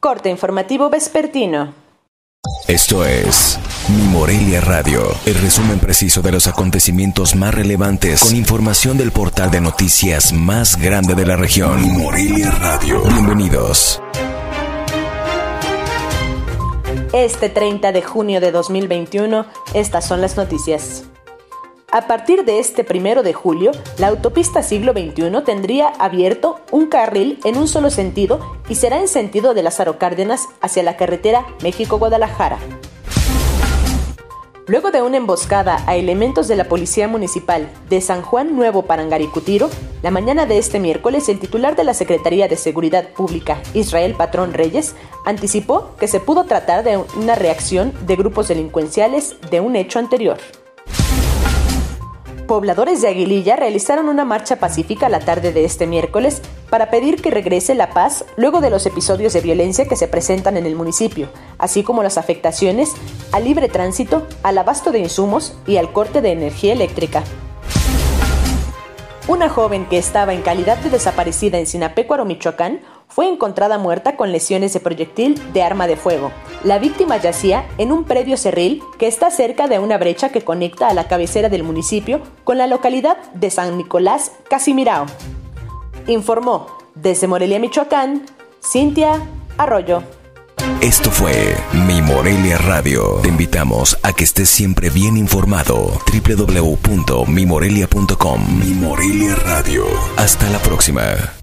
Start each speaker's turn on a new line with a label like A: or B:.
A: Corte informativo vespertino.
B: Esto es Mi Morelia Radio, el resumen preciso de los acontecimientos más relevantes con información del portal de noticias más grande de la región. Mi Morelia Radio. Bienvenidos.
A: Este 30 de junio de 2021, estas son las noticias. A partir de este primero de julio, la autopista siglo XXI tendría abierto un carril en un solo sentido y será en sentido de Lázaro Cárdenas hacia la carretera México-Guadalajara. Luego de una emboscada a elementos de la Policía Municipal de San Juan Nuevo Parangaricutiro, la mañana de este miércoles el titular de la Secretaría de Seguridad Pública, Israel Patrón Reyes, anticipó que se pudo tratar de una reacción de grupos delincuenciales de un hecho anterior pobladores de Aguililla realizaron una marcha pacífica la tarde de este miércoles para pedir que regrese la paz luego de los episodios de violencia que se presentan en el municipio, así como las afectaciones al libre tránsito, al abasto de insumos y al corte de energía eléctrica. Una joven que estaba en calidad de desaparecida en Sinapecuaro, Michoacán, fue encontrada muerta con lesiones de proyectil de arma de fuego. La víctima yacía en un predio cerril que está cerca de una brecha que conecta a la cabecera del municipio con la localidad de San Nicolás, Casimirao. Informó desde Morelia, Michoacán, Cintia Arroyo.
B: Esto fue Mi Morelia Radio. Te invitamos a que estés siempre bien informado. www.mimorelia.com Mi Morelia Radio. Hasta la próxima.